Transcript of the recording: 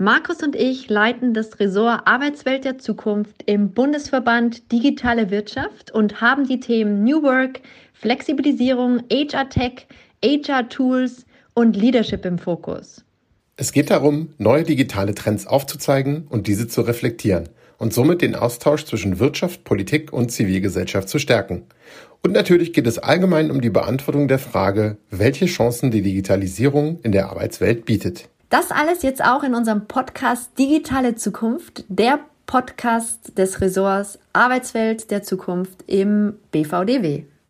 Markus und ich leiten das Ressort Arbeitswelt der Zukunft im Bundesverband Digitale Wirtschaft und haben die Themen New Work, Flexibilisierung, HR Tech, HR Tools und Leadership im Fokus. Es geht darum, neue digitale Trends aufzuzeigen und diese zu reflektieren und somit den Austausch zwischen Wirtschaft, Politik und Zivilgesellschaft zu stärken. Und natürlich geht es allgemein um die Beantwortung der Frage, welche Chancen die Digitalisierung in der Arbeitswelt bietet. Das alles jetzt auch in unserem Podcast Digitale Zukunft, der Podcast des Ressorts Arbeitswelt der Zukunft im BVDW.